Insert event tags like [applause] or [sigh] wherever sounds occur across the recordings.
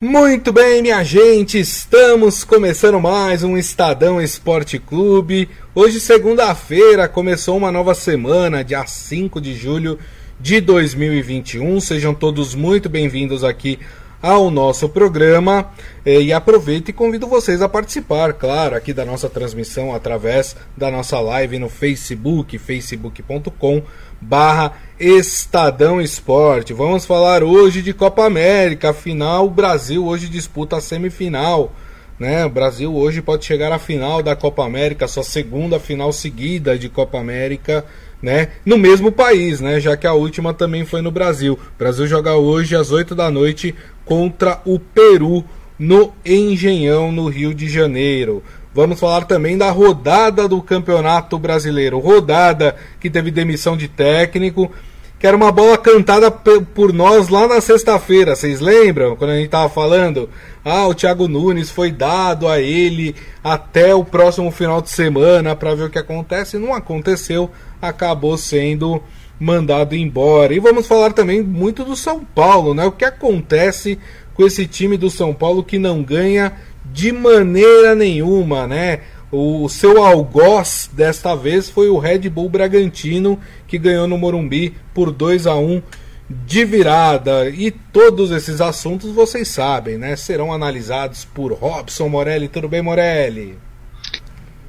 Muito bem, minha gente, estamos começando mais um Estadão Esporte Clube. Hoje, segunda-feira, começou uma nova semana, dia 5 de julho de 2021. Sejam todos muito bem-vindos aqui ao nosso programa eh, e aproveito e convido vocês a participar, claro, aqui da nossa transmissão através da nossa live no Facebook, facebook.com barra Estadão Esporte. Vamos falar hoje de Copa América, afinal o Brasil hoje disputa a semifinal. Né? O Brasil hoje pode chegar à final da Copa América, sua segunda final seguida de Copa América, né? No mesmo país, né? Já que a última também foi no Brasil. O Brasil joga hoje às 8 da noite contra o Peru no Engenhão, no Rio de Janeiro. Vamos falar também da rodada do Campeonato Brasileiro. Rodada que teve demissão de técnico, que era uma bola cantada por nós lá na sexta-feira. Vocês lembram quando a gente estava falando? Ah, o Thiago Nunes foi dado a ele até o próximo final de semana para ver o que acontece. Não aconteceu, acabou sendo mandado embora. E vamos falar também muito do São Paulo, né? O que acontece com esse time do São Paulo que não ganha de maneira nenhuma, né? O seu algoz desta vez foi o Red Bull Bragantino, que ganhou no Morumbi por 2 a 1 de virada. E todos esses assuntos vocês sabem, né? Serão analisados por Robson Morelli. Tudo bem, Morelli?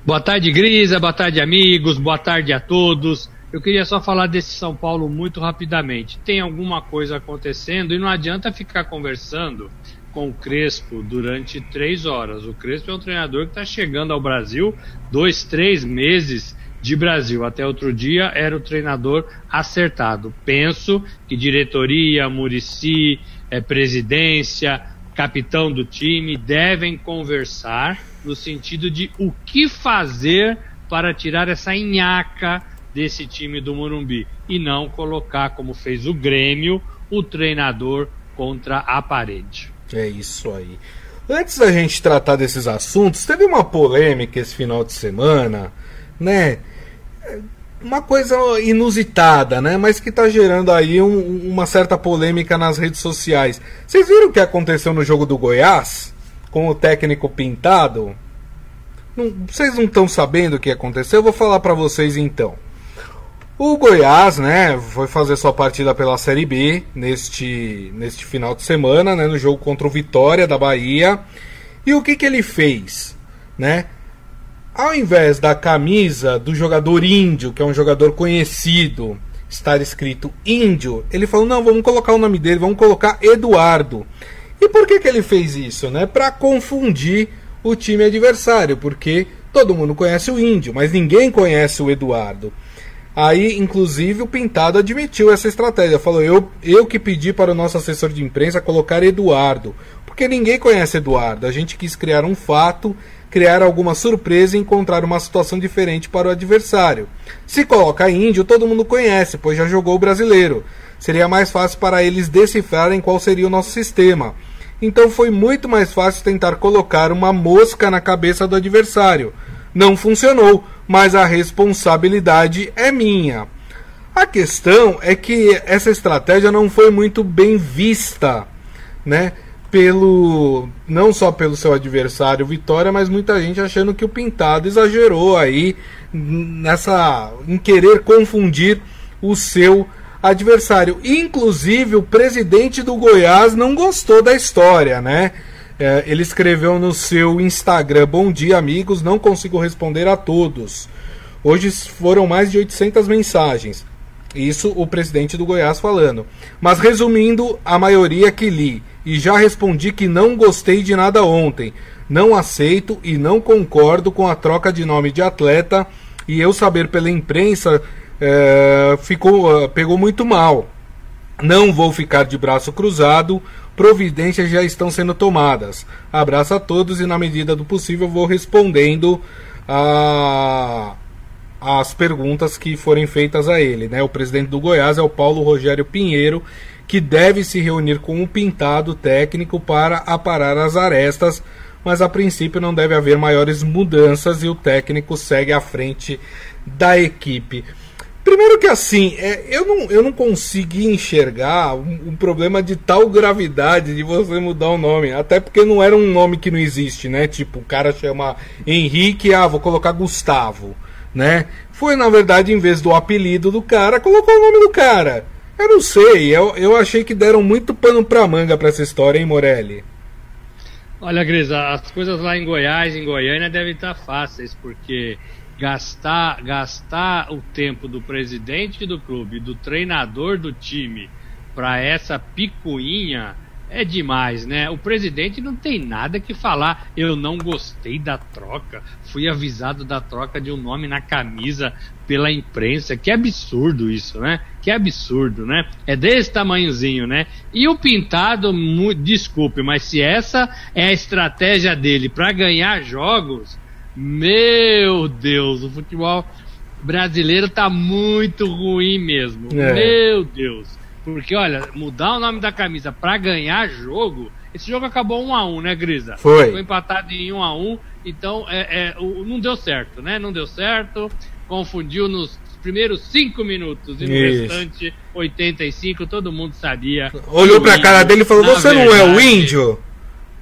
Boa tarde, Grisa. Boa tarde, amigos. Boa tarde a todos. Eu queria só falar desse São Paulo muito rapidamente. Tem alguma coisa acontecendo e não adianta ficar conversando com o Crespo durante três horas. O Crespo é um treinador que está chegando ao Brasil dois, três meses de Brasil. Até outro dia era o treinador acertado. Penso que diretoria, Murici, é, presidência, capitão do time devem conversar no sentido de o que fazer para tirar essa inhaca desse time do Morumbi e não colocar, como fez o Grêmio, o treinador contra a parede. É isso aí. Antes da gente tratar desses assuntos, teve uma polêmica esse final de semana, né? Uma coisa inusitada, né? Mas que tá gerando aí um, uma certa polêmica nas redes sociais. Vocês viram o que aconteceu no jogo do Goiás? Com o técnico pintado? Não, vocês não estão sabendo o que aconteceu? Eu vou falar para vocês então. O Goiás, né, foi fazer sua partida pela Série B neste, neste final de semana, né, no jogo contra o Vitória da Bahia. E o que, que ele fez, né? Ao invés da camisa do jogador índio, que é um jogador conhecido, estar escrito índio, ele falou: "Não, vamos colocar o nome dele, vamos colocar Eduardo". E por que que ele fez isso, né? Para confundir o time adversário, porque todo mundo conhece o índio, mas ninguém conhece o Eduardo. Aí, inclusive, o Pintado admitiu essa estratégia. Falou: eu, eu que pedi para o nosso assessor de imprensa colocar Eduardo. Porque ninguém conhece Eduardo. A gente quis criar um fato, criar alguma surpresa e encontrar uma situação diferente para o adversário. Se coloca índio, todo mundo conhece, pois já jogou o brasileiro. Seria mais fácil para eles decifrarem qual seria o nosso sistema. Então foi muito mais fácil tentar colocar uma mosca na cabeça do adversário. Não funcionou mas a responsabilidade é minha. A questão é que essa estratégia não foi muito bem vista, né? Pelo não só pelo seu adversário Vitória, mas muita gente achando que o Pintado exagerou aí nessa em querer confundir o seu adversário. Inclusive o presidente do Goiás não gostou da história, né? É, ele escreveu no seu Instagram: Bom dia, amigos. Não consigo responder a todos. Hoje foram mais de 800 mensagens. Isso o presidente do Goiás falando. Mas resumindo, a maioria que li. E já respondi que não gostei de nada ontem. Não aceito e não concordo com a troca de nome de atleta. E eu saber pela imprensa é, ficou, pegou muito mal. Não vou ficar de braço cruzado providências já estão sendo tomadas. Abraço a todos e, na medida do possível, vou respondendo a as perguntas que forem feitas a ele. Né? O presidente do Goiás é o Paulo Rogério Pinheiro, que deve se reunir com o pintado técnico para aparar as arestas, mas a princípio não deve haver maiores mudanças e o técnico segue à frente da equipe. Primeiro que assim, é, eu, não, eu não consegui enxergar um, um, problema de tal gravidade de você mudar o nome. Até porque não era um nome que não existe, né? Tipo, o cara chama Henrique, ah, vou colocar Gustavo, né? Foi, na verdade, em vez do apelido do cara, colocou o nome do cara. Eu não sei, eu, eu achei que deram muito pano pra manga pra essa história, hein, Morelli? Olha, Grisa, as coisas lá em Goiás, em Goiânia, devem estar fáceis, porque gastar, gastar o tempo do presidente do clube, do treinador do time, para essa picuinha é demais, né? O presidente não tem nada que falar. Eu não gostei da troca. Fui avisado da troca de um nome na camisa pela imprensa. Que absurdo isso, né? Que absurdo, né? É desse tamanhozinho, né? E o pintado, desculpe, mas se essa é a estratégia dele para ganhar jogos, meu Deus, o futebol brasileiro tá muito ruim mesmo. É. Meu Deus. Porque, olha, mudar o nome da camisa para ganhar jogo. Esse jogo acabou 1 a 1 né, Grisa? Foi. Ficou empatado em 1 a 1 Então, é, é, não deu certo, né? Não deu certo. Confundiu nos primeiros 5 minutos. E no Isso. restante, 85, todo mundo sabia. Olhou pra índio, cara dele e falou: Você verdade, não é o índio?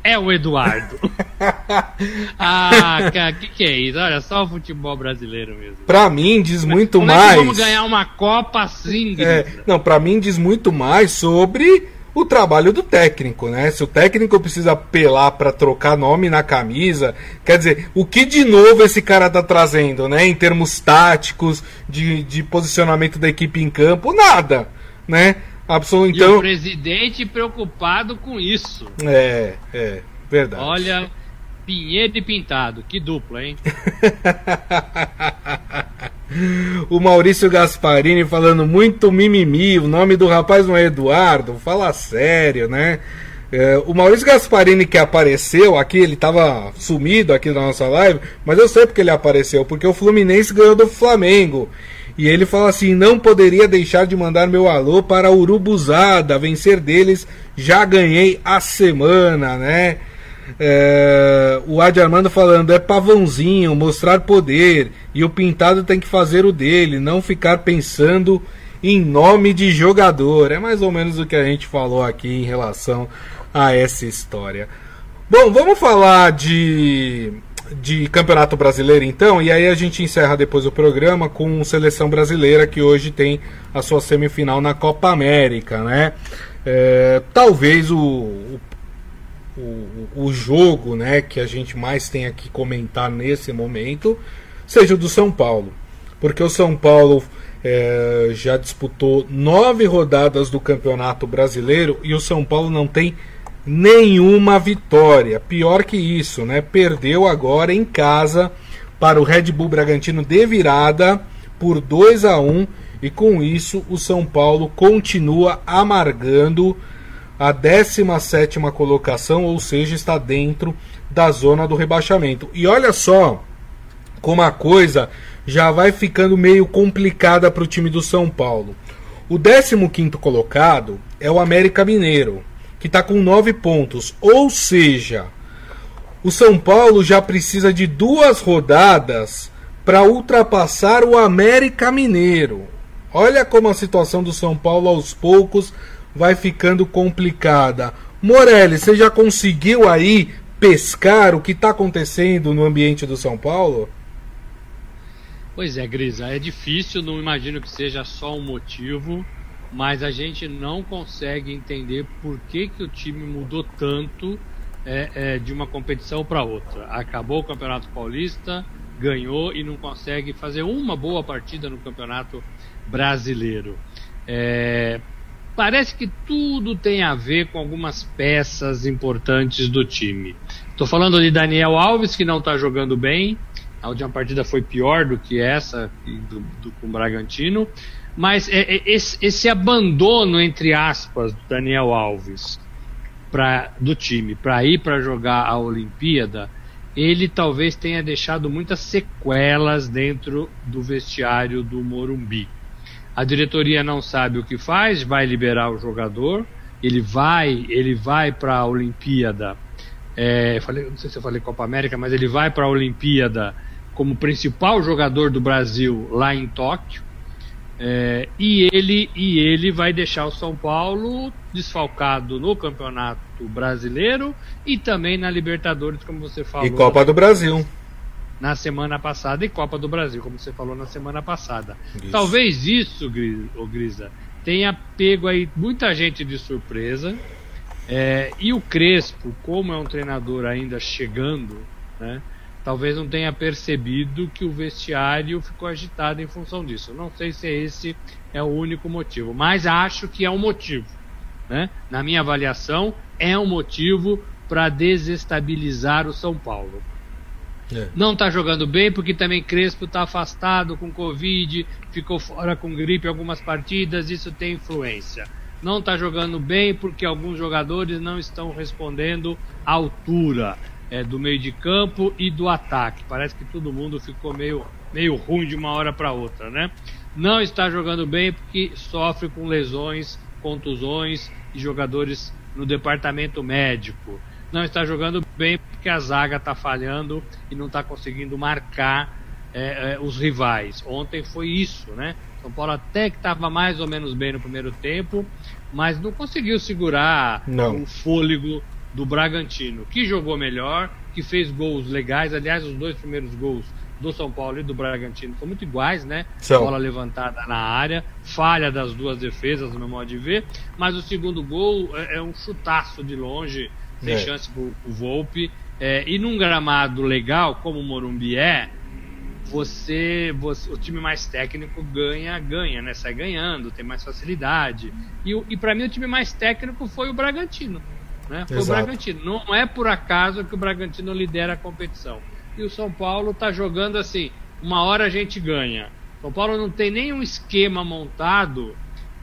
É o Eduardo. [laughs] ah, cara, o que, que é isso? Olha, só o futebol brasileiro mesmo. Pra mim, diz muito Como mais. É vamos ganhar uma Copa assim, é, Não, pra mim, diz muito mais sobre o trabalho do técnico, né? Se o técnico precisa apelar para trocar nome na camisa, quer dizer, o que de novo esse cara tá trazendo, né? Em termos táticos, de, de posicionamento da equipe em campo, nada, né? Absol... Então... E o então- presidente preocupado com isso. É, é, verdade. Olha, Pinheiro e Pintado, que dupla, hein? [laughs] o Maurício Gasparini falando muito mimimi. O nome do rapaz não é Eduardo, fala sério, né? É, o Maurício Gasparini que apareceu aqui, ele estava sumido aqui na nossa live, mas eu sei porque ele apareceu, porque o Fluminense ganhou do Flamengo. E ele fala assim: não poderia deixar de mandar meu alô para Urubuzada, vencer deles, já ganhei a semana, né? É, o Adi Armando falando: é pavãozinho, mostrar poder, e o pintado tem que fazer o dele, não ficar pensando em nome de jogador. É mais ou menos o que a gente falou aqui em relação a essa história. Bom, vamos falar de de Campeonato Brasileiro, então, e aí a gente encerra depois o programa com Seleção Brasileira, que hoje tem a sua semifinal na Copa América, né? É, talvez o, o, o, jogo né, que a gente mais tenha que comentar nesse momento seja o do São Paulo. Porque o São Paulo é, já disputou nove rodadas do Campeonato Brasileiro e o São Paulo não tem nenhuma vitória. Pior que isso, né? Perdeu agora em casa para o Red Bull Bragantino de virada por 2 a 1 e com isso o São Paulo continua amargando a 17 colocação, ou seja, está dentro da zona do rebaixamento. E olha só como a coisa já vai ficando meio complicada para o time do São Paulo. O 15 colocado é o América Mineiro que está com nove pontos. Ou seja, o São Paulo já precisa de duas rodadas para ultrapassar o América Mineiro. Olha como a situação do São Paulo aos poucos vai ficando complicada. Morelli, você já conseguiu aí pescar o que está acontecendo no ambiente do São Paulo? Pois é, Grisa, é difícil, não imagino que seja só um motivo mas a gente não consegue entender por que, que o time mudou tanto é, é, de uma competição para outra. Acabou o Campeonato Paulista, ganhou e não consegue fazer uma boa partida no Campeonato Brasileiro. É, parece que tudo tem a ver com algumas peças importantes do time. Estou falando de Daniel Alves, que não está jogando bem. A última partida foi pior do que essa do, do, com o Bragantino. Mas é, é, esse, esse, abandono, entre aspas, do Daniel Alves pra, do time para ir para jogar a Olimpíada, ele talvez tenha deixado muitas sequelas dentro do vestiário do Morumbi. A diretoria não sabe o que faz, vai liberar o jogador, ele vai, ele vai para a Olimpíada. É, falei, não sei se eu falei Copa América, mas ele vai para a Olimpíada como principal jogador do Brasil lá em Tóquio É, e, ele, e ele vai deixar o São Paulo desfalcado no Campeonato Brasileiro e também na Libertadores, como você falou. E Copa do Brasil. Na semana passada e Copa do Brasil, como você falou na semana passada. Isso. Talvez isso, Grisa, tenha pego aí muita gente de surpresa. É, e o Crespo, como é um treinador ainda chegando, né? Talvez não tenha percebido que o vestiário ficou agitado em função disso. Não sei se esse é o único motivo, mas acho que é um motivo. Né? Na minha avaliação, é um motivo para desestabilizar o São Paulo. É. Não está jogando bem porque também Crespo está afastado com Covid, ficou fora com gripe algumas partidas, isso tem influência. Não está jogando bem porque alguns jogadores não estão respondendo à altura é, do meio de campo e do ataque. Parece que todo mundo ficou meio, meio ruim de uma hora para outra, né? Não está jogando bem porque sofre com lesões, contusões e jogadores no departamento médico. Não está jogando bem porque a zaga está falhando e não está conseguindo marcar é, é, os rivais. Ontem foi isso, né? São Paulo até que estava mais ou menos bem no primeiro tempo, mas não conseguiu segurar não. o fôlego do Bragantino, que jogou melhor, que fez gols legais. Aliás, os dois primeiros gols do São Paulo e do Bragantino são muito iguais, né? São. Bola levantada na área, falha das duas defesas, no meu modo de ver. Mas o segundo gol é, é um chutaço de longe, sem é. chance pro, pro Volpe. É, e num gramado legal, como o Morumbi é, você, você, o time mais técnico ganha, ganha, né? Sai ganhando, tem mais facilidade. E, e para mim o time mais técnico foi o Bragantino. Né? Foi Exato. o Bragantino. Não é por acaso que o Bragantino lidera a competição. E o São Paulo está jogando assim: uma hora a gente ganha. São Paulo não tem nenhum esquema montado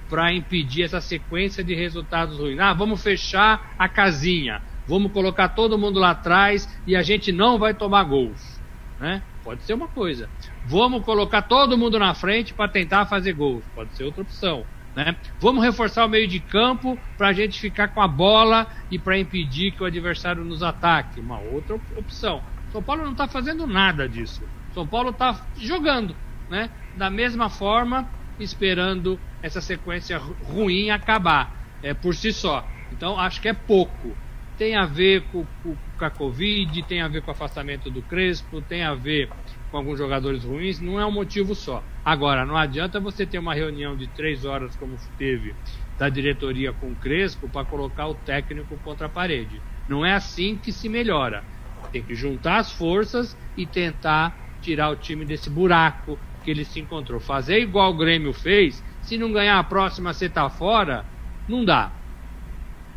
para impedir essa sequência de resultados ruins. Ah, vamos fechar a casinha, vamos colocar todo mundo lá atrás e a gente não vai tomar gols. Né? Pode ser uma coisa. Vamos colocar todo mundo na frente para tentar fazer gols. Pode ser outra opção. Né? Vamos reforçar o meio de campo para a gente ficar com a bola e para impedir que o adversário nos ataque. Uma outra opção. São Paulo não está fazendo nada disso. São Paulo está jogando, né? Da mesma forma, esperando essa sequência ruim acabar é, por si só. Então acho que é pouco. Tem a ver com, com, com a Covid, tem a ver com o afastamento do Crespo, tem a ver com alguns jogadores ruins, não é um motivo só. Agora, não adianta você ter uma reunião de três horas, como teve da diretoria com o Crespo, para colocar o técnico contra a parede. Não é assim que se melhora. Tem que juntar as forças e tentar tirar o time desse buraco que ele se encontrou. Fazer igual o Grêmio fez, se não ganhar a próxima, você tá fora, não dá.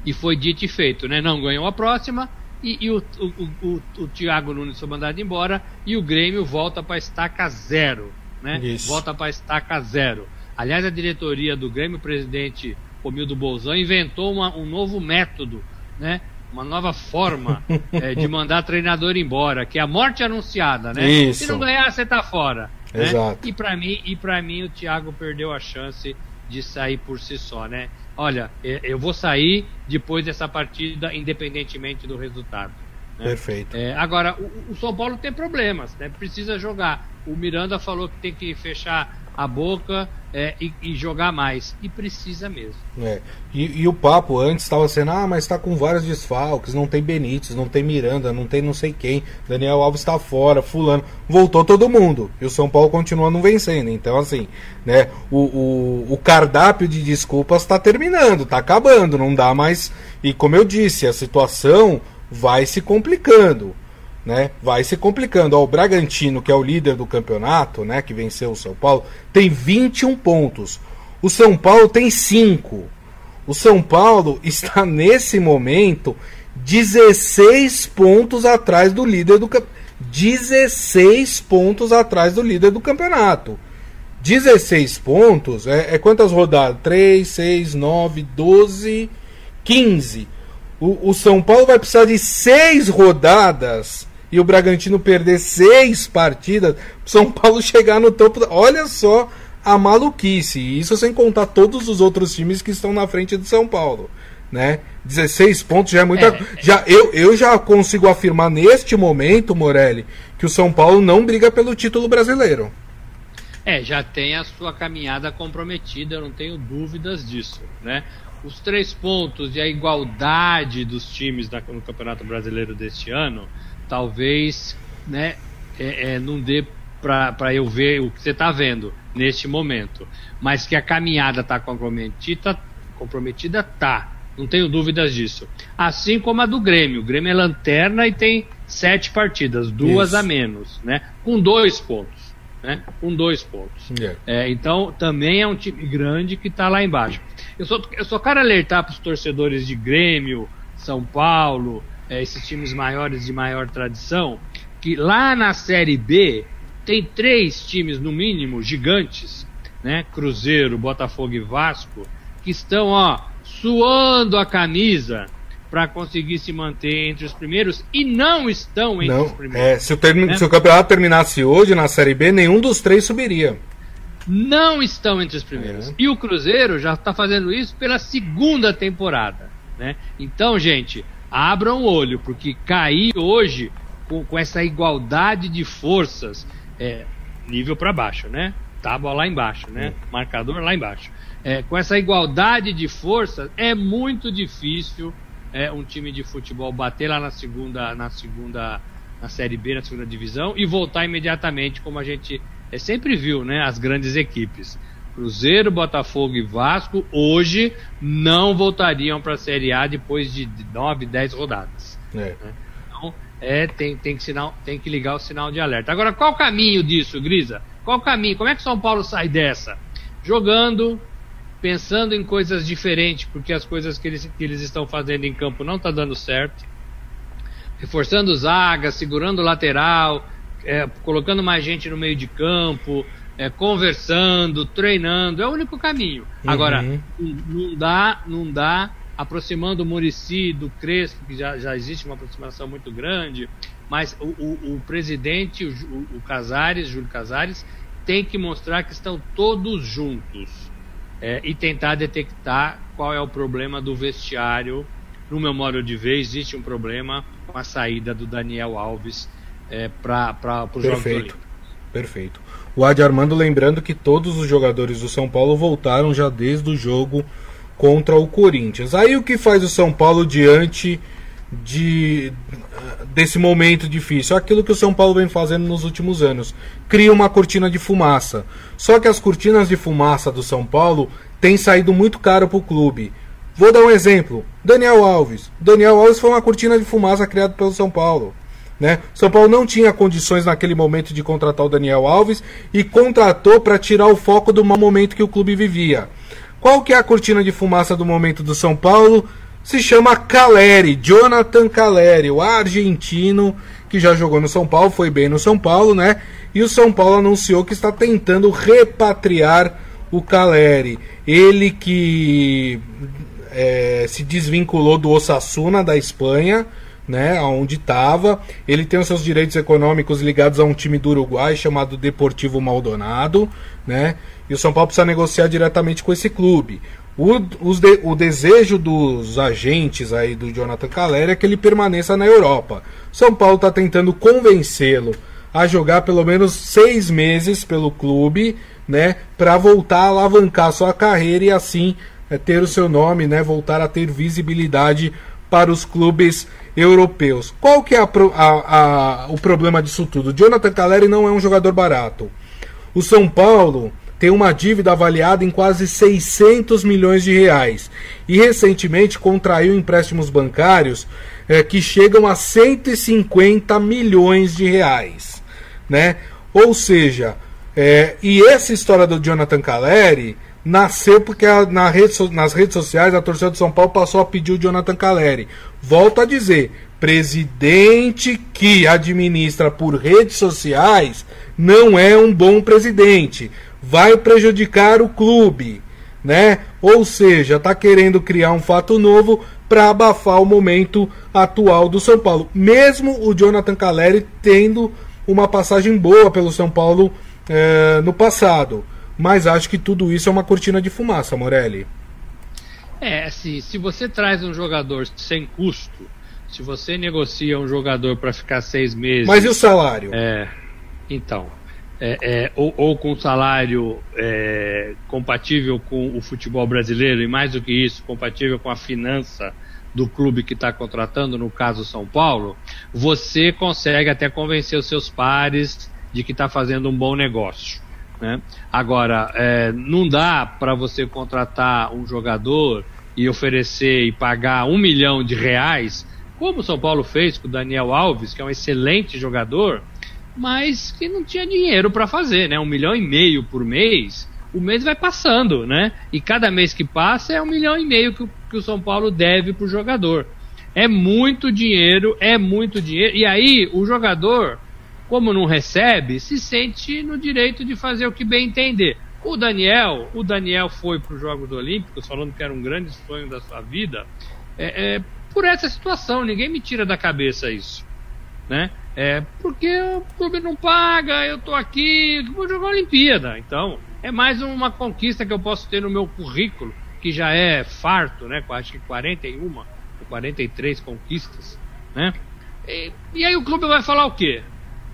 E foi dito e feito, né? Não ganhou a próxima, e, e o, o, o, o, Thiago Nunes foi mandado embora e o Grêmio volta para estaca zero. Né? Isso. Volta para estaca zero. Aliás, a diretoria do Grêmio, o presidente Romildo Bolzão, inventou uma, um novo método, né? uma nova forma é, [laughs] de mandar treinador embora, que é a morte anunciada. Né? Isso. Se não ganhar, você tá fora. Né? Exato. E para mim, e para mim, o Thiago perdeu a chance de sair por si só, né? Olha, eu vou sair depois dessa partida, independentemente do resultado. Né? Perfeito. É, agora, o, o, São Paulo tem problemas, né? precisa jogar. O Miranda falou que tem que fechar a boca é, e, e, jogar mais. E precisa mesmo. É. E, e, o papo antes estava sendo: ah, mas está com vários desfalques, não tem Benítez, não tem Miranda, não tem não sei quem, Daniel Alves está fora, Fulano. Voltou todo mundo. E o São Paulo continua não vencendo. Então, assim, né, o, o, o cardápio de desculpas está terminando, está acabando, não dá mais. E como eu disse, a situação vai se complicando né, vai se complicando. Ó, o Bragantino, que é o líder do campeonato, né, que venceu o São Paulo, tem 21 pontos. O São Paulo tem 5. O São Paulo [laughs] está nesse momento 16 pontos atrás do líder do campeonato. 16 pontos atrás do líder do campeonato. 16 pontos é, é quantas rodadas? 3, 6, 9, 12, 15. O, o São Paulo vai precisar de 6 rodadas e o Bragantino perder seis partidas, São Paulo chegar no topo. Olha só a maluquice. Isso sem contar todos os outros times que estão na frente do São Paulo. Né? 16 pontos já é muita. É, já, eu, eu já consigo afirmar neste momento, Morelli, que o São Paulo não briga pelo título brasileiro. É, já tem a sua caminhada comprometida, eu não tenho dúvidas disso, né? Os três pontos e a igualdade dos times no Campeonato Brasileiro deste ano, talvez, né, é, é, não dê para eu ver o que você está vendo neste momento. Mas que a caminhada está comprometida, comprometida tá. Não tenho dúvidas disso. Assim como a do Grêmio. O Grêmio é lanterna e tem sete partidas, duas Isso. a menos, né? Com dois pontos. Né? Com dois pontos. Yeah. É, então, também é um time grande que está lá embaixo. Eu só, eu só quero alertar para os torcedores de Grêmio, São Paulo, é, esses times maiores de maior tradição, que lá na Série B tem três times, no mínimo, gigantes, né? Cruzeiro, Botafogo e Vasco, que estão, ó, suando a camisa para conseguir se manter entre os primeiros e não estão entre não, os primeiros. É, se, o term... né? se o campeonato terminasse hoje na Série B, nenhum dos três subiria. Não estão entre os primeiros. É. E o Cruzeiro já está fazendo isso pela segunda temporada. Né? Então, gente, abram o olho, porque cair hoje com, com essa igualdade de forças é, nível para baixo, né? Tábua lá embaixo, né? Marcador lá embaixo. É, com essa igualdade de forças, é muito difícil é, um time de futebol bater lá na segunda, na segunda, na série B, na segunda divisão e voltar imediatamente, como a gente é, sempre viu, né? As grandes equipes. Cruzeiro, Botafogo e Vasco hoje não voltariam para a Série A depois de 9, 10 rodadas. É. Né? Então, é, tem, tem, que sinal, tem que ligar o sinal de alerta. Agora, qual o caminho disso, Grisa? Qual o caminho? Como é que São Paulo sai dessa? Jogando, pensando em coisas diferentes, porque as coisas que eles, que eles estão fazendo em campo não está dando certo. Reforçando zaga, segurando o lateral, é, colocando mais gente no meio de campo, é, conversando, treinando. É o único caminho. Uhum. Agora, não dá, não dá aproximando o Murici do Crespo, que já, já existe uma aproximação muito grande, mas o, o, o presidente, o, o, Casares, Júlio Casares, tem que mostrar que estão todos juntos é, e tentar detectar qual é o problema do vestiário. No meu modo de ver, existe um problema com a saída do Daniel Alves é, para os Jogos Olímpicos. Perfeito. O Adi Armando lembrando que todos os jogadores do São Paulo voltaram já desde o jogo contra o Corinthians. Aí o que faz o São Paulo diante de desse momento difícil? Aquilo que o São Paulo vem fazendo nos últimos anos. Cria uma cortina de fumaça. Só que as cortinas de fumaça do São Paulo têm saído muito caro para o clube. Vou dar um exemplo. Daniel Alves. Daniel Alves foi uma cortina de fumaça criada pelo São Paulo. Né? São Paulo não tinha condições naquele momento de contratar o Daniel Alves e contratou para tirar o foco do mau momento que o clube vivia. Qual que é a cortina de fumaça do momento do São Paulo? Se chama Caleri, Jonathan Caleri, o argentino que já jogou no São Paulo, foi bem no São Paulo, né? E o São Paulo anunciou que está tentando repatriar o Caleri. Ele que é, se desvinculou do Osasuna da Espanha, né, onde estava. Ele tem os seus direitos econômicos ligados a um time do Uruguai chamado Deportivo Maldonado, né? E o São Paulo precisa negociar diretamente com esse clube. O, de, o desejo dos agentes aí do Jonathan Caleri é que ele permaneça na Europa. São Paulo está tentando convencê-lo a jogar pelo menos seis meses pelo clube, né, para voltar a alavancar sua carreira e assim é, ter o seu nome, né, voltar a ter visibilidade para os clubes europeus. Qual que é a, a, a, o problema disso tudo? Jonathan Caleri não é um jogador barato. O São Paulo tem uma dívida avaliada em quase 600 milhões de reais e recentemente contraiu empréstimos bancários é, que chegam a 150 milhões de reais, né? Ou seja, é, e essa história do Jonathan Caleri nasceu porque a, na rede, nas redes sociais a torcida do São Paulo passou a pedir o Jonathan Caleri. Volto a dizer, presidente que administra por redes sociais não é um bom presidente vai prejudicar o clube, né? Ou seja, está querendo criar um fato novo para abafar o momento atual do São Paulo. Mesmo o Jonathan Caleri tendo uma passagem boa pelo São Paulo é, no passado. Mas acho que tudo isso é uma cortina de fumaça, Morelli. É, assim, se você traz um jogador sem custo, se você negocia um jogador para ficar seis meses. Mas e o salário? É. Então, é, é, ou, ou, com salário é, compatível com o futebol brasileiro, e mais do que isso, compatível com a finança do clube que está contratando, no caso São Paulo, você consegue até convencer os seus pares de que está fazendo um bom negócio. Né? Agora, é, não dá para você contratar um jogador e oferecer e pagar um milhão de reais, como o São Paulo fez com o Daniel Alves, que é um excelente jogador, mas que não tinha dinheiro para fazer, né? Um milhão e meio por mês, o mês vai passando, né? E cada mês que passa é um milhão e meio que, que o São Paulo deve para o jogador. É muito dinheiro, é muito dinheiro. E aí o jogador, como não recebe, se sente no direito de fazer o que bem entender. O Daniel, o Daniel foi para os Jogos Olímpicos falando que era um grande sonho da sua vida. É, é, por essa situação, ninguém me tira da cabeça isso, né? É porque o clube não paga, eu tô aqui, vou jogar a Olimpíada. Então, é mais uma conquista que eu posso ter no meu currículo, que já é farto, né? Acho que 41 ou 43 conquistas, né? E, e, aí o clube vai falar o quê?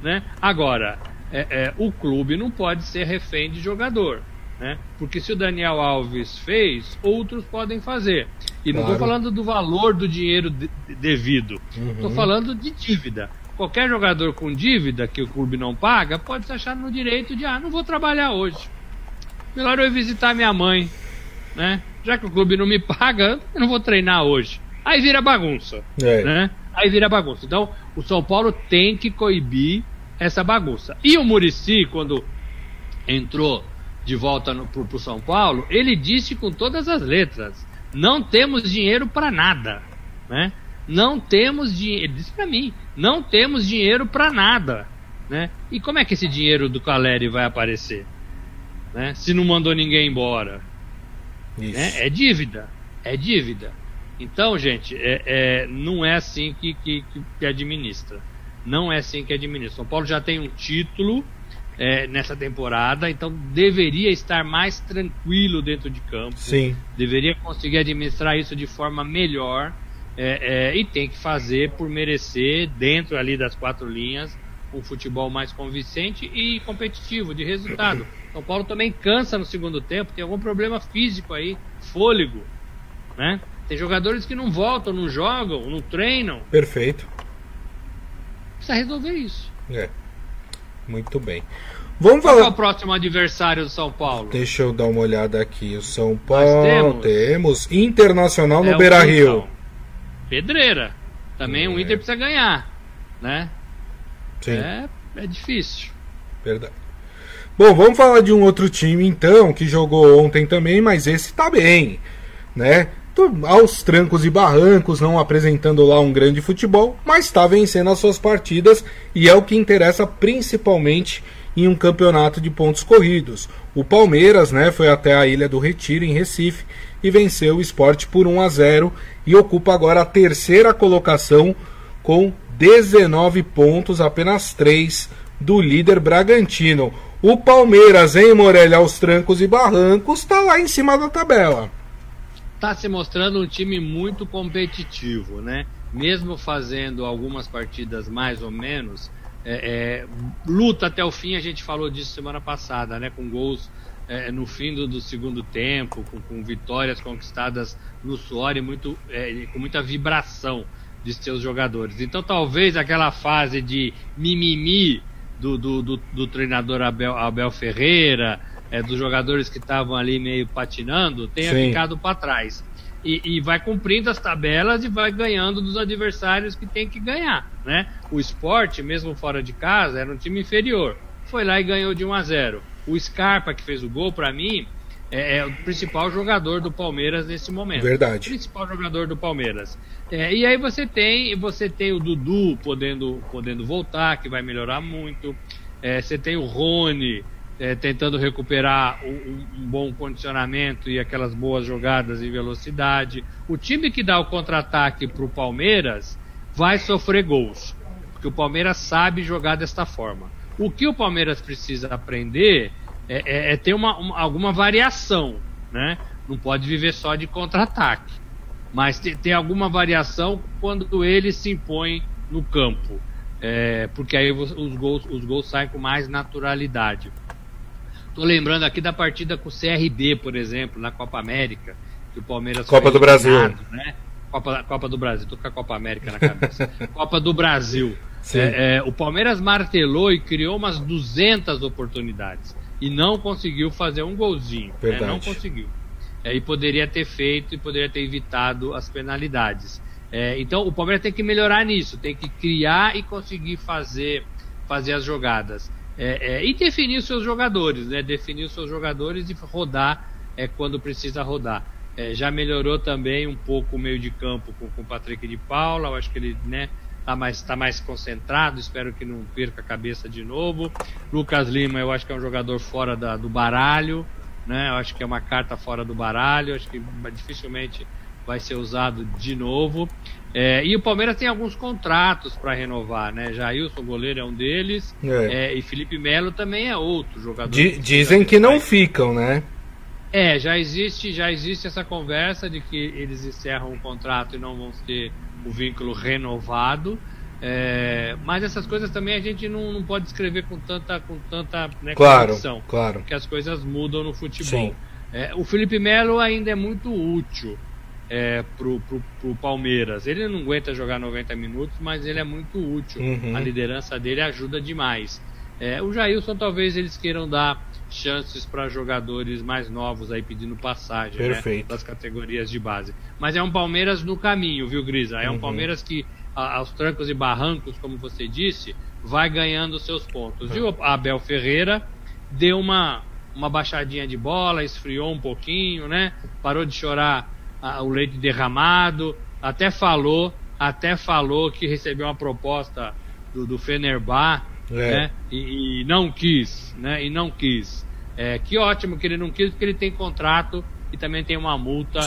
Né? Agora, é, é, o clube não pode ser refém de jogador. Né? Porque se o Daniel Alves fez, outros podem fazer. E claro. não estou falando do valor do dinheiro de, devido, estou uhum. falando de dívida qualquer jogador com dívida que o clube não paga pode se achar no direito de, ah, não vou trabalhar hoje. Melhor eu ir visitar minha mãe, né? Já que o clube não me paga, eu não vou treinar hoje. Aí vira bagunça, é. né? Aí vira bagunça. Então, o São Paulo tem que coibir essa bagunça. E o Murici, quando entrou de volta pro, pro São Paulo, ele disse com todas as letras: não temos dinheiro para nada, né? Não temos dinheiro, ele disse para mim, não temos dinheiro para nada, né? E como é que esse dinheiro do Caleri vai aparecer? Né? Se não mandou ninguém embora. Né? É dívida, é dívida. Então, gente, é, é não é assim que, que, que, administra. Não é assim que administra. São Paulo já tem um título é, nessa temporada, então deveria estar mais tranquilo dentro de campo. Sim. Deveria conseguir administrar isso de forma melhor é, é, e tem que fazer por merecer, dentro ali das quatro linhas, um futebol mais convincente e competitivo, de resultado. [clears throat] São Paulo também cansa no segundo tempo, tem algum problema físico aí, fôlego, né? Tem jogadores que não voltam, não jogam, não treinam. Perfeito. Precisa resolver isso. É. Muito bem. Vamos Qual falar. é o próximo adversário do São Paulo? Deixa eu dar uma olhada aqui. O São Paulo temos, temos Internacional no é Beira Rio pedreira. Também é. o Inter precisa ganhar, né? Sim. É, é difícil. Verdade. Bom, vamos falar de um outro time então, que jogou ontem também, mas esse tá bem, né? Aos trancos e barrancos, não apresentando lá um grande futebol, mas está vencendo as suas partidas e é o que interessa principalmente em um campeonato de pontos corridos. O Palmeiras, né, foi até a Ilha do Retiro, em Recife, e venceu o esporte por 1 a 0 e ocupa agora a terceira colocação com 19 pontos, apenas 3 do líder Bragantino. O Palmeiras, em Morelha, aos trancos e barrancos, está lá em cima da tabela. Está se mostrando um time muito competitivo, né? Mesmo fazendo algumas partidas mais ou menos, é, é, luta até o fim, a gente falou disso semana passada, né? Com gols é, no fim do, do segundo tempo, com, com, vitórias conquistadas no suor e muito, é, com muita vibração de seus jogadores. Então talvez aquela fase de mimimi do, do, do, do treinador Abel, Abel Ferreira, é, dos jogadores que estavam ali meio patinando, tenha Sim. ficado para trás. E, e, vai cumprindo as tabelas e vai ganhando dos adversários que tem que ganhar. Né? O esporte, mesmo fora de casa, era um time inferior. Foi lá e ganhou de 1 a 0 o Scarpa, que fez o gol, para mim, é, é, o principal jogador do Palmeiras nesse momento. Verdade. O principal jogador do Palmeiras. É, e aí você tem, você tem o Dudu podendo, podendo voltar, que vai melhorar muito. É, você tem o Rony é, tentando recuperar um, um, bom condicionamento e aquelas boas jogadas e velocidade. O time que dá o contra-ataque para o Palmeiras vai sofrer gols, porque o Palmeiras sabe jogar desta forma. O que o Palmeiras precisa aprender é, é, é ter uma, uma, alguma variação, né? Não pode viver só de contra-ataque, mas ter, ter, alguma variação quando ele se impõe no campo. é, porque aí os gols, os gols saem com mais naturalidade. Tô lembrando aqui da partida com o CRB, por exemplo, na Copa América, que o Palmeiras Copa do Brasil. Né? Copa, Copa do Brasil, tô com a Copa América na cabeça. [laughs] Copa do Brasil. É, é, o Palmeiras martelou e criou umas 200 oportunidades e não conseguiu fazer um golzinho. Né? Não conseguiu. É, e poderia ter feito e poderia ter evitado as penalidades. É, então o Palmeiras tem que melhorar nisso, tem que criar e conseguir fazer, fazer as jogadas. É, é, e definir os seus jogadores, né? Definir os seus jogadores e rodar é, quando precisa rodar. É, já melhorou também um pouco o meio de campo com, com o Patrick de Paula, eu acho que ele né, tá mais, tá mais concentrado, espero que não perca a cabeça de novo. Lucas Lima, eu acho que é um jogador fora da, do baralho, né? Eu acho que é uma carta fora do baralho, acho que dificilmente vai ser usado de novo. É, e o Palmeiras tem alguns contratos para renovar, né? Jailson Goleiro é um deles, é. É, e Felipe Melo também é outro jogador. D dizem que não ficam, né? É, já existe, já existe essa conversa de que eles encerram o contrato e não vão ter o vínculo renovado. É, mas essas coisas também a gente não, não pode escrever com tanta, com tanta né, claro, condição, claro. porque as coisas mudam no futebol. É, o Felipe Melo ainda é muito útil é, pro, pro, pro, Palmeiras. Ele não aguenta jogar 90 minutos, mas ele é muito útil. Uhum. A liderança dele ajuda demais. É, o Jailson talvez eles queiram dar chances para jogadores mais novos aí pedindo passagem né, das categorias de base. Mas é um Palmeiras no caminho, viu, Grisa? É um uhum. Palmeiras que aos trancos e barrancos, como você disse, vai ganhando seus pontos. E o Abel Ferreira deu uma, uma baixadinha de bola, esfriou um pouquinho, né? Parou de chorar a, o leite derramado, até falou, até falou que recebeu uma proposta do, do Fenerbah, é. né? E, e, não quis, né? E não quis. É, que ótimo que ele não quis, porque ele tem contrato e também tem uma multa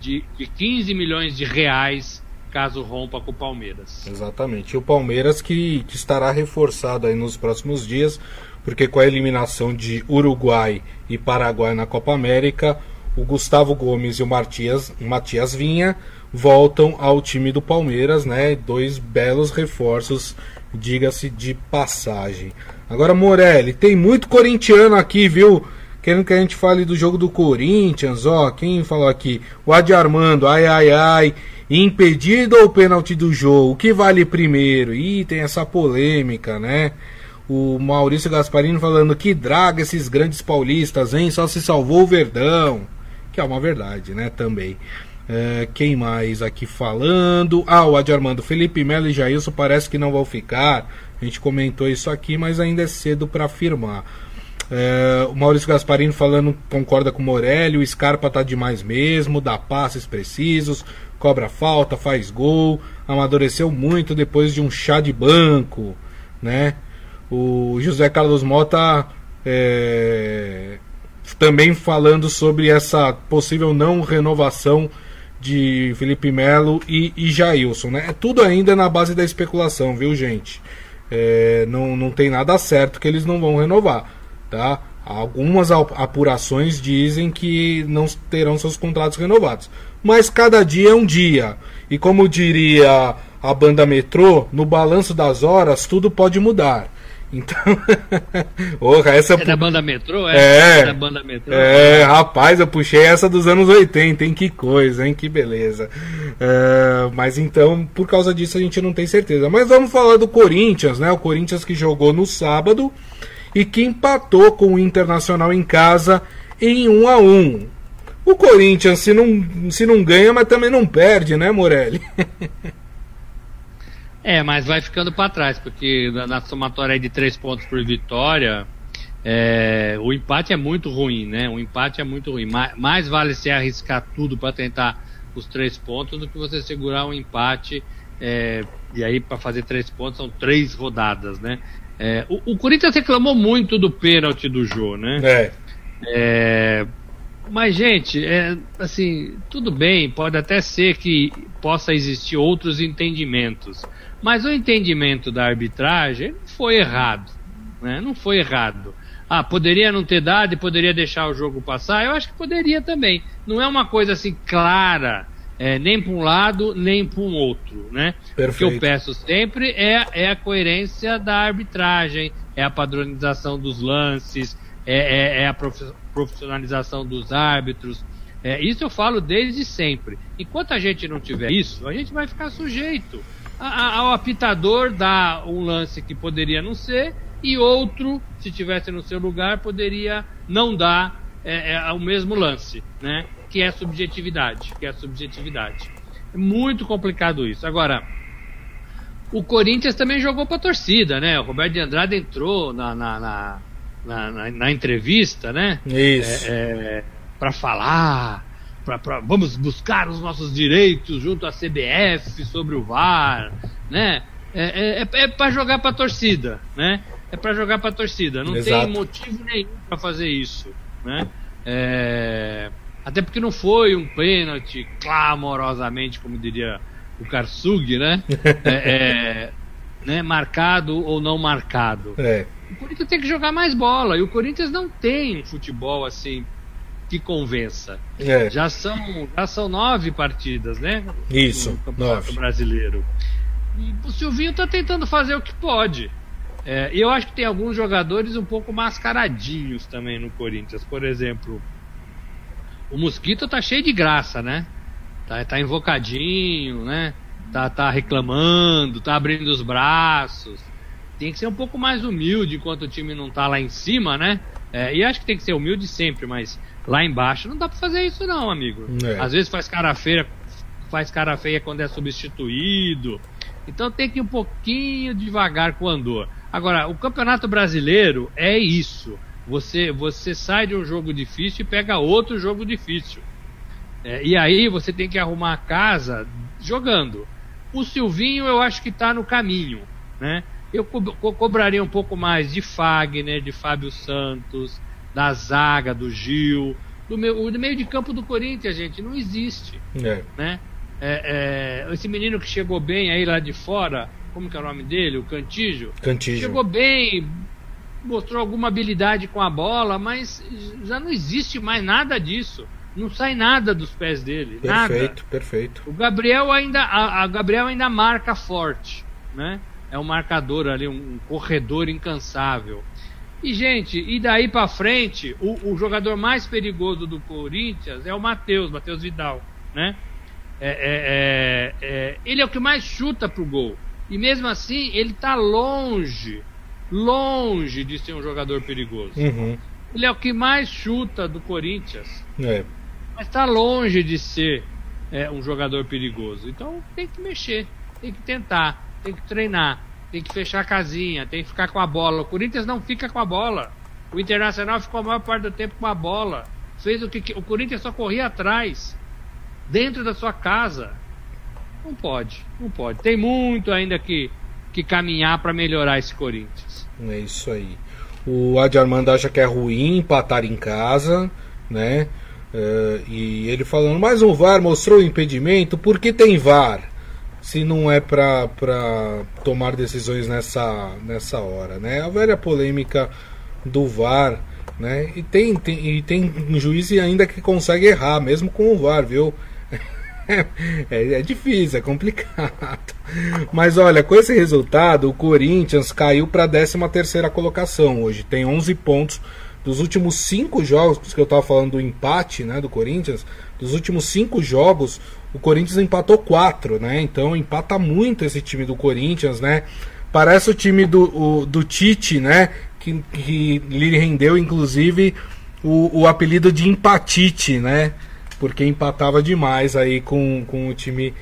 de, de 15 milhões de reais caso rompa com o Palmeiras. Exatamente. E o Palmeiras que, que estará reforçado aí nos próximos dias, porque com a eliminação de Uruguai e Paraguai na Copa América, o Gustavo Gomes e o Matias, Matias Vinha voltam ao time do Palmeiras, né? Dois belos reforços, diga-se de passagem. Agora, Morelli, tem muito corintiano aqui, viu? Querendo que a gente fale do jogo do Corinthians, ó. Quem falou aqui? O Adi Armando, ai, ai, ai. Impedido ou pênalti do jogo? O que vale primeiro? Ih, tem essa polêmica, né? O Maurício Gasparini falando que draga esses grandes paulistas, hein? Só se salvou o Verdão. Que é uma verdade, né? Também. É, quem mais aqui falando? Ah, o Adi Armando. Felipe Melo e Jailson parece que não vão ficar. A gente comentou isso aqui, mas ainda é cedo para afirmar. É, o Maurício Gasparini falando, concorda com o Morelli, o Scarpa tá demais mesmo, dá passes precisos, cobra falta, faz gol, amadureceu muito depois de um chá de banco, né? O José Carlos Mota é, também falando sobre essa possível não renovação de Felipe Melo e, e Jailson, né? É tudo ainda na base da especulação, viu, gente? É, não, não tem nada certo que eles não vão renovar, tá? Algumas apurações dizem que não terão seus contratos renovados mas cada dia é um dia. E como diria a banda Metrô, no balanço das horas tudo pode mudar. Então, [laughs] Porra, essa é da banda Metrô? É, é, é da banda Metrô. É, rapaz, eu puxei essa dos anos 80, hein? Que coisa, hein? Que beleza. É, mas então, por causa disso, a gente não tem certeza. Mas vamos falar do Corinthians, né? O Corinthians que jogou no sábado e que empatou com o Internacional em casa em 1 a 1 o Corinthians, se não, se não ganha, mas também não perde, né, Morelli? [laughs] é, mas vai ficando para trás, porque na somatória de três pontos por vitória, é, o empate é muito ruim, né? O empate é muito ruim. Mais, mais vale se arriscar tudo para tentar os três pontos do que você segurar um empate. É, e aí, para fazer três pontos, são três rodadas, né? É, o, o, Corinthians reclamou muito do pênalti do Jô, né? É. é mas, gente, é, assim, tudo bem, pode até ser que possa existir outros entendimentos. Mas o entendimento da arbitragem foi errado. Né? Não foi errado. Ah, poderia não ter dado e poderia deixar o jogo passar? Eu acho que poderia também. Não é uma coisa assim clara. é, nem para um lado, nem para um outro, né? Perfeito. O que eu peço sempre é, é a coerência da arbitragem, é a padronização dos lances, é, é, é a profissionalização dos árbitros. É, isso eu falo desde sempre. Enquanto a gente não tiver isso, a gente vai ficar sujeito ao apitador dar um lance que poderia não ser e outro, se tivesse no seu lugar, poderia não dar é, é, o mesmo lance, né? Que é subjetividade, que é subjetividade. É muito complicado isso. Agora, o Corinthians também jogou para a torcida, né? O Roberto de Andrade entrou na, na, na, na, na entrevista, né? Isso. É, é para falar, pra, pra, vamos buscar os nossos direitos junto à CBF sobre o VAR, né? É, é, é, é para jogar para a torcida, né? É para jogar para a torcida. Não Exato. tem motivo nenhum para fazer isso, né? É, até porque não foi um pênalti clamorosamente, como diria o Karsug, né? [laughs] É, é, né? Marcado ou não marcado. É. O Corinthians tem que jogar mais bola e o Corinthians não tem futebol assim que convença. É. Já são já são nove partidas, né? Isso, No Campeonato nove. Brasileiro. E o Silvinho está tentando fazer o que pode. É, eu acho que tem alguns jogadores um pouco mascaradinhos também no Corinthians. Por exemplo, o Mosquito tá cheio de graça, né? Tá, tá invocadinho, né? Tá, tá reclamando, tá abrindo os braços. Tem que ser um pouco mais humilde enquanto o time não tá lá em cima, né? É, e acho que tem que ser humilde sempre, mas lá embaixo não dá pra fazer isso não, amigo. É. Às vezes faz cara feia, faz cara feia quando é substituído. Então tem que ir um pouquinho devagar com o andor. Agora, o Campeonato Brasileiro é isso. Você, você sai de um jogo difícil e pega outro jogo difícil. É, e aí você tem que arrumar a casa jogando. O Silvinho eu acho que está no caminho. Né? Eu co co cobraria um pouco mais de Fagner, de Fábio Santos, da zaga, do Gil. Do, meu, meio de campo do Corinthians, gente, não existe. É. Né? É, é, esse menino que chegou bem aí lá de fora, como que é o nome dele? O Cantígio. Cantígio. Chegou bem, mostrou alguma habilidade com a bola, mas já não existe mais nada disso. Não sai nada dos pés dele. Perfeito, nada. perfeito. O Gabriel ainda, a, a, Gabriel ainda marca forte, né? É um marcador ali, um, um corredor incansável. E gente, e daí para frente, o, o, jogador mais perigoso do Corinthians é o Matheus, Matheus Vidal, né? É, é, é, ele é o que mais chuta pro gol. E mesmo assim, ele tá longe, longe de ser um jogador perigoso. Uhum. Ele é o que mais chuta do Corinthians. É. Mas tá longe de ser é, um jogador perigoso. Então tem que mexer, tem que tentar, tem que treinar, tem que fechar a casinha, tem que ficar com a bola. O Corinthians não fica com a bola. O Internacional ficou a maior parte do tempo com a bola. Fez o que o Corinthians só corria atrás, dentro da sua casa. Não pode, não pode. Tem muito ainda que, que caminhar para melhorar esse Corinthians. É isso aí. O Adi Armando acha que é ruim empatar em casa, né? Uh, e ele falando, mas o VAR mostrou o impedimento, por que tem VAR? Se não é para tomar decisões nessa, nessa hora, né? A velha polêmica do VAR, né? E tem, tem, e tem juiz ainda que consegue errar, mesmo com o VAR, viu? [laughs] É, é, difícil, é complicado. Mas olha, com esse resultado, o Corinthians caiu para a 13 terceira colocação hoje. Tem 11 pontos dos últimos cinco jogos que eu estava falando do empate, né, do Corinthians. Dos últimos cinco jogos, o Corinthians empatou quatro, né? Então empata muito esse time do Corinthians, né? Parece o time do, o, do Tite, né? Que, que lhe rendeu, inclusive, o, o apelido de empatite, né? porque empatava demais aí com, com o time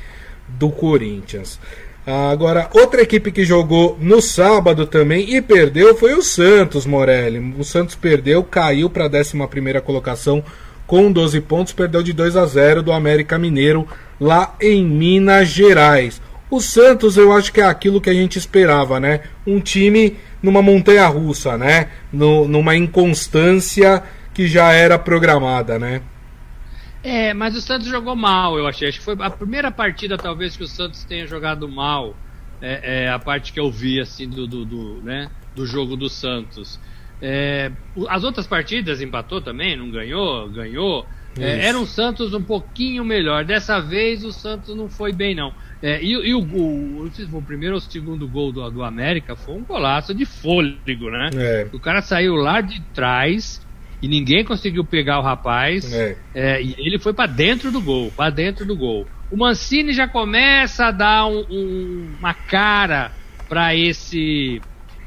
do Corinthians. Agora, outra equipe que jogou no sábado também e perdeu foi o Santos, Morelli. O Santos perdeu, caiu para a 11 colocação com 12 pontos, perdeu de 2 a 0 do América Mineiro lá em Minas Gerais. O Santos, eu acho que é aquilo que a gente esperava, né? Um time numa montanha russa, né? No, numa inconstância que já era programada, né? É, mas o Santos jogou mal, eu achei. Acho que foi a primeira partida, talvez, que o Santos tenha jogado mal. É, é a parte que eu vi, assim, do, do, do, né, do jogo do Santos. É, as outras partidas empatou também, não ganhou, ganhou. É, era um Santos um pouquinho melhor. Dessa vez o Santos não foi bem, não. É, e, e o, o, primeiro ou o segundo gol do, do América foi um golaço de fôlego, né? É. O cara saiu lá de trás e ninguém conseguiu pegar o rapaz. É. É, e ele foi para dentro do gol, para dentro do gol. O Mancini já começa a dar um, um, uma cara para esse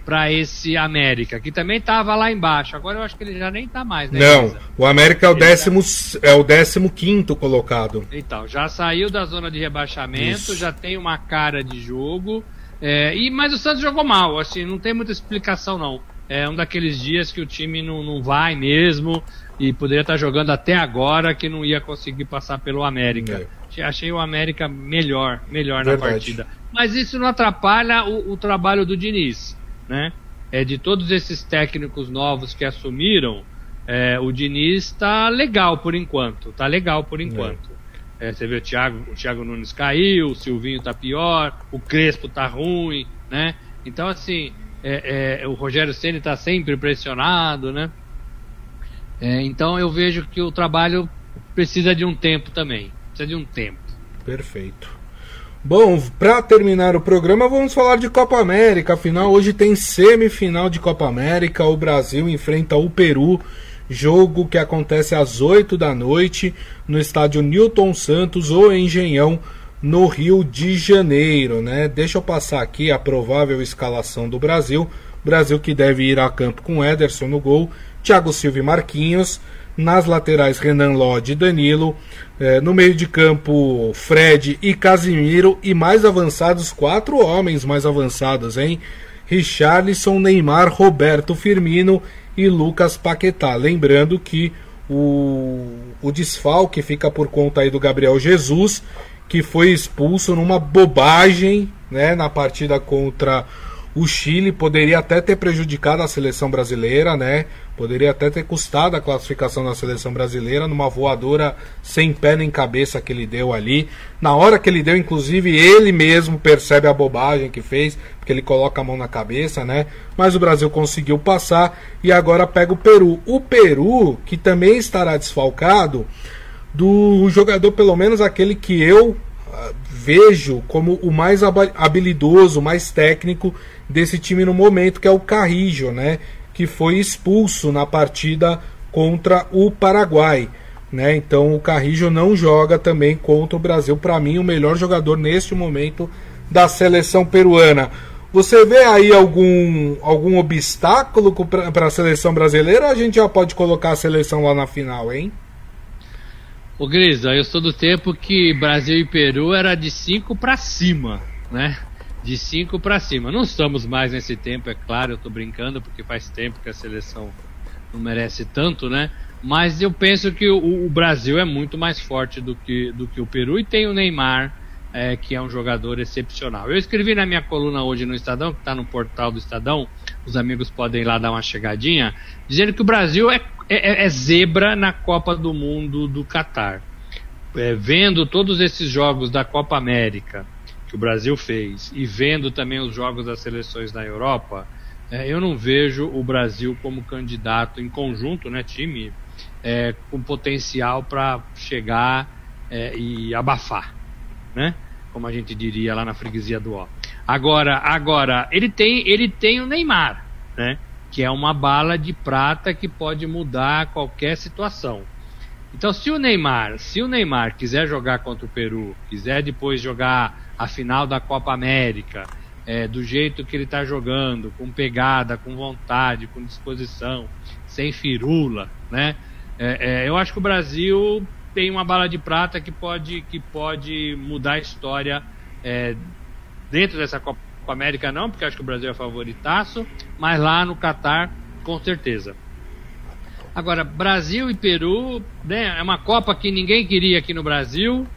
para esse América, que também estava lá embaixo. Agora eu acho que ele já nem está mais, né? Não, o América é o, décimo, é o décimo quinto colocado. Então, já saiu da zona de rebaixamento, Isso. já tem uma cara de jogo. É, e, mas o Santos jogou mal, assim, não tem muita explicação não. É um daqueles dias que o time não, não vai mesmo e poderia estar jogando até agora que não ia conseguir passar pelo América. É. Achei o América melhor, melhor Verdade. na partida. Mas isso não atrapalha o, o trabalho do Diniz né? É, de todos esses técnicos novos que assumiram, é, o Diniz está legal por enquanto. Tá legal por enquanto. É. É, você vê o Thiago, o Thiago Nunes caiu, o Silvinho tá pior, o Crespo tá ruim, né? Então, assim, é, é, o Rogério Ceni tá sempre pressionado, né? então eu vejo que o trabalho precisa de um tempo também. Precisa de um tempo. Perfeito. Bom, para terminar o programa, vamos falar de Copa América. Afinal, hoje tem semifinal de Copa América. O Brasil enfrenta o Peru. Jogo que acontece às 8 da noite no estádio Newton Santos ou Engenhão, no Rio de Janeiro. Né? Deixa eu passar aqui a provável escalação do Brasil. Brasil que deve ir a campo com Ederson no gol, Thiago Silva e Marquinhos. Nas laterais, Renan Lodge e Danilo. É, no meio de campo, Fred e Casimiro. E mais avançados, quatro homens mais avançados, hein? Richarlison, Neymar, Roberto Firmino e Lucas Paquetá. Lembrando que o, o desfalque fica por conta aí do Gabriel Jesus, que foi expulso numa bobagem né, na partida contra o Chile. Poderia até ter prejudicado a seleção brasileira, né? Poderia até ter custado a classificação da seleção brasileira numa voadora sem pé nem cabeça que ele deu ali. Na hora que ele deu, inclusive, ele mesmo percebe a bobagem que fez, porque ele coloca a mão na cabeça, né? Mas o Brasil conseguiu passar e agora pega o Peru. O Peru, que também estará desfalcado do jogador, pelo menos aquele que eu uh, vejo como o mais habilidoso, mais técnico desse time no momento, que é o Carrijo, né? que foi expulso na partida contra o Paraguai. Né? Então o Carrijo não joga também contra o Brasil. Para mim, o melhor jogador neste momento da seleção peruana. Você vê aí algum, algum obstáculo para a seleção brasileira? a gente já pode colocar a seleção lá na final, hein? Ô Grisa, eu sou do tempo que Brasil e Peru era de 5 para cima, né? de 5 para cima. Não estamos mais nesse tempo, é claro, eu estou brincando porque faz tempo que a seleção não merece tanto, né? Mas eu penso que o, o, Brasil é muito mais forte do que, do que o Peru e tem o Neymar, é, que é um jogador excepcional. Eu escrevi na minha coluna hoje no Estadão, que está no portal do Estadão, os amigos podem ir lá dar uma chegadinha, dizendo que o Brasil é, é, é zebra na Copa do Mundo do Catar. É, vendo todos esses jogos da Copa América, que o Brasil fez e vendo também os jogos das seleções na Europa, é, eu não vejo o Brasil como candidato em conjunto, né, time, é, com potencial para chegar é, e abafar, né? Como a gente diria lá na freguesia do Ó. Agora, agora ele tem ele tem o Neymar, né? Que é uma bala de prata que pode mudar qualquer situação. Então, se o Neymar, se o Neymar quiser jogar contra o Peru, quiser depois jogar a final da Copa América, é, do jeito que ele está jogando, com pegada, com vontade, com disposição, sem firula, né? É, é, eu acho que o Brasil tem uma bala de prata que pode, que pode mudar a história é, dentro dessa Copa América não, porque acho que o Brasil é favoritaço, mas lá no Catar, com certeza. Agora, Brasil e Peru, né, é uma Copa que ninguém queria aqui no Brasil,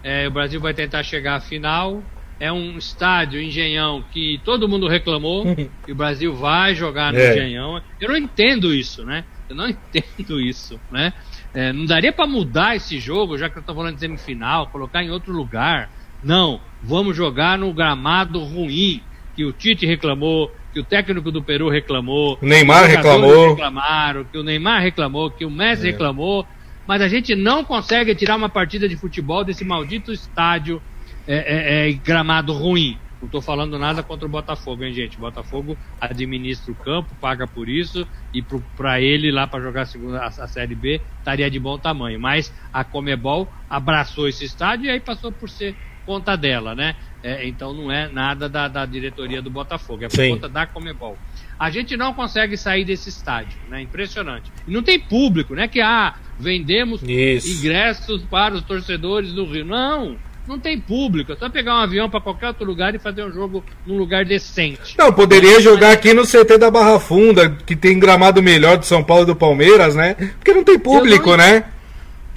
é, o Brasil vai tentar chegar à final. É um estádio, Engenhão, que todo mundo reclamou. [laughs] e o Brasil vai jogar no é. Engenhão. Eu não entendo isso, né? Eu não [laughs] entendo isso, né? É, não daria para mudar esse jogo, já que eu tô falando de semifinal, colocar em outro lugar. Não, vamos jogar no gramado ruim, que o Tite reclamou, que o técnico do Peru reclamou, o Neymar reclamou, reclamaram, que o Neymar reclamou, que o Messi é. reclamou, mas a gente não consegue tirar uma partida de futebol desse maldito estádio é, é, é gramado ruim. Não estou falando nada contra o Botafogo, hein, gente? O Botafogo administra o campo, paga por isso, e para ele lá para jogar a, segunda, a, a, Série B estaria de bom tamanho. Mas a Comebol abraçou esse estádio e aí passou por ser conta dela, né? É, então não é nada da, da, diretoria do Botafogo, é por Sim. conta da Comebol. A gente não consegue sair desse estádio, né? Impressionante. E não tem público, né? Que ah, vendemos Isso. ingressos para os torcedores do Rio. Não! não tem público. É só pegar um avião para qualquer outro lugar e fazer um jogo num lugar decente. Não, poderia jogar aqui no CT da Barra Funda, que tem gramado melhor do São Paulo e do Palmeiras, né? Porque não tem público, não, né?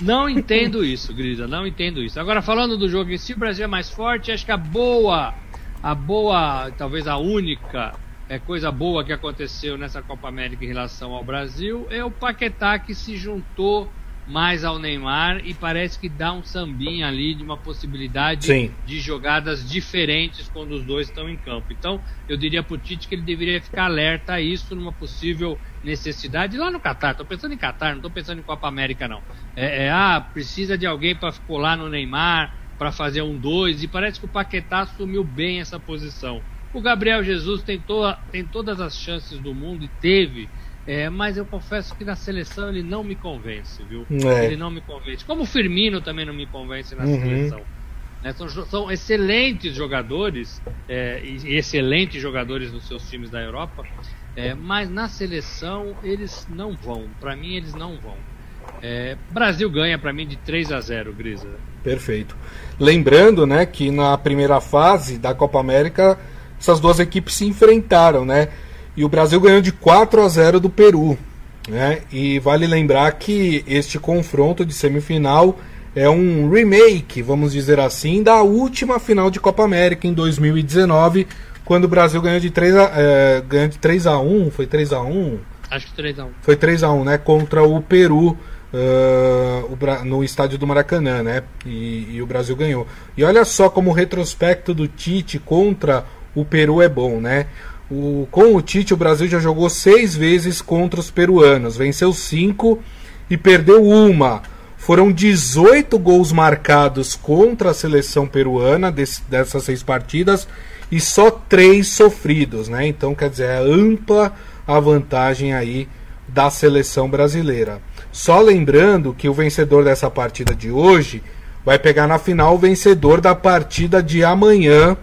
Não entendo isso, Grisa, não entendo isso. Agora, falando do jogo em si, o Brasil é mais forte. Acho que a boa, a boa, talvez a única é, coisa boa que aconteceu nessa Copa América em relação ao Brasil é o Paquetá que se juntou mais ao Neymar e parece que dá um sambinha ali de uma possibilidade Sim. de jogadas diferentes quando os dois estão em campo. Então, eu diria para o Tite que ele deveria ficar alerta a isso numa possível necessidade lá no Catar. Estou pensando em Catar, não estou pensando em Copa América não. É, é ah, precisa de alguém para colar no Neymar para fazer um dois e parece que o Paquetá assumiu bem essa posição. O Gabriel Jesus tem, to tem todas as chances do mundo e teve é, mas eu confesso que na seleção ele não me convence, viu? É. Ele não me convence. Como o Firmino também não me convence na uhum. seleção. É, são, são, excelentes jogadores, é, excelentes jogadores nos seus times da Europa, é, mas na seleção eles não vão. Para mim, eles não vão. É, Brasil ganha para mim de 3 a 0, Grisa. Perfeito. Lembrando, né, que na primeira fase da Copa América essas duas equipes se enfrentaram, né? E o Brasil ganhou de 4 a 0 do Peru. Né? E vale lembrar que este confronto de semifinal é um remake, vamos dizer assim, da última final de Copa América em 2019, quando o Brasil ganhou de 3 a, é, ganhou de 3 a 1 foi 3 a 1 Acho que 3 a 1 Foi 3 a 1 né? Contra o Peru. Uh, no estádio do Maracanã, né? E, e, o Brasil ganhou. E olha só como o retrospecto do Tite contra o Peru é bom, né? O, com o Tite, o Brasil já jogou seis vezes contra os peruanos, venceu cinco e perdeu uma. Foram 18 gols marcados contra a seleção peruana desse, dessas seis partidas e só três sofridos, né? Então, quer dizer, é ampla a vantagem aí da seleção brasileira. Só lembrando que o vencedor dessa partida de hoje vai pegar na final o vencedor da partida de amanhã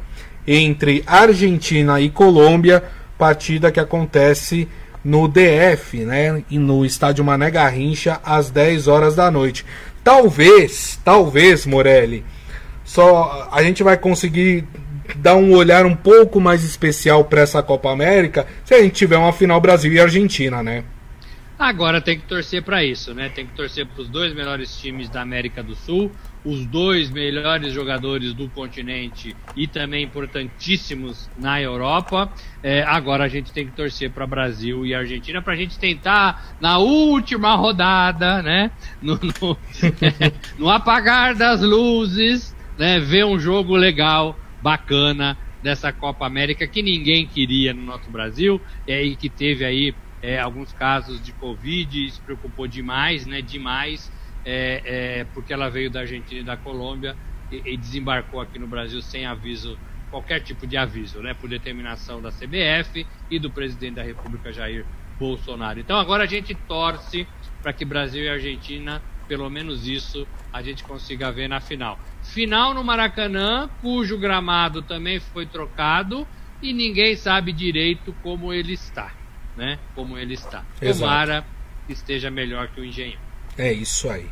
entre Argentina e Colômbia, partida que acontece no DF, né, e no estádio Mané Garrincha às 10 horas da noite. Talvez, talvez, Morelli, só a gente vai conseguir dar um olhar um pouco mais especial para essa Copa América se a gente tiver uma final Brasil e Argentina, né? Agora tem que torcer para isso, né? Tem que torcer para os dois melhores times da América do Sul, os dois melhores jogadores do continente e também importantíssimos na Europa. É, agora a gente tem que torcer para Brasil e Argentina para a gente tentar na última rodada, né? No, no, [laughs] no apagar das luzes, né? Ver um jogo legal, bacana dessa Copa América que ninguém queria no nosso Brasil é, e que teve aí é, alguns casos de Covid, se preocupou demais, né? Demais, é, é, porque ela veio da Argentina e da Colômbia e, e, desembarcou aqui no Brasil sem aviso, qualquer tipo de aviso, né? Por determinação da CBF e do presidente da República Jair Bolsonaro. Então agora a gente torce para que Brasil e Argentina, pelo menos isso, a gente consiga ver na final. Final no Maracanã, cujo gramado também foi trocado e ninguém sabe direito como ele está né? Como ele está. Tomara que esteja melhor que o Engenhão. É isso aí.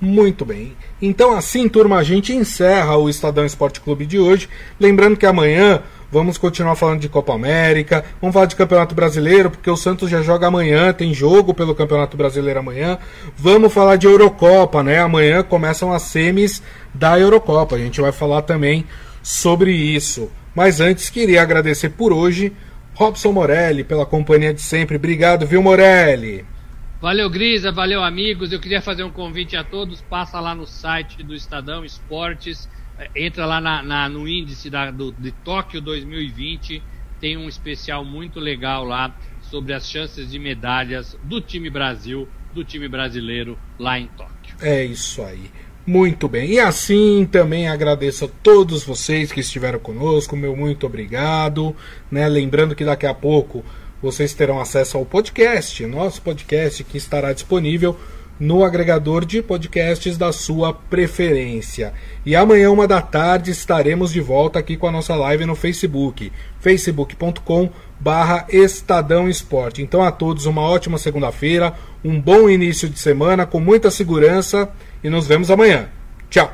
Muito bem. Então, assim, turma, a gente encerra o Estadão Esporte Clube de hoje. Lembrando que amanhã vamos continuar falando de Copa América, vamos falar de Campeonato Brasileiro, porque o Santos já joga amanhã, tem jogo pelo Campeonato Brasileiro amanhã. Vamos falar de Eurocopa, né? Amanhã começam as semis da Eurocopa. A gente vai falar também sobre isso. Mas antes, queria agradecer por hoje Robson Morelli, pela companhia de sempre. Obrigado, viu, Morelli? Valeu, Grisa, valeu, amigos. Eu queria fazer um convite a todos. Passa lá no site do Estadão Esportes, eh, entra lá na, na, no índice da, do, de Tóquio 2020. Tem um especial muito legal lá sobre as chances de medalhas do time Brasil, do time brasileiro lá em Tóquio. É isso aí. Muito bem. E assim também agradeço a todos vocês que estiveram conosco. Meu muito obrigado. Né? Lembrando que daqui a pouco vocês terão acesso ao podcast, nosso podcast que estará disponível no agregador de podcasts da sua preferência. E amanhã, uma da tarde, estaremos de volta aqui com a nossa live no Facebook, facebook.com barra Estadão Esporte. Então a todos uma ótima segunda-feira, um bom início de semana, com muita segurança e nos vemos amanhã. Tchau!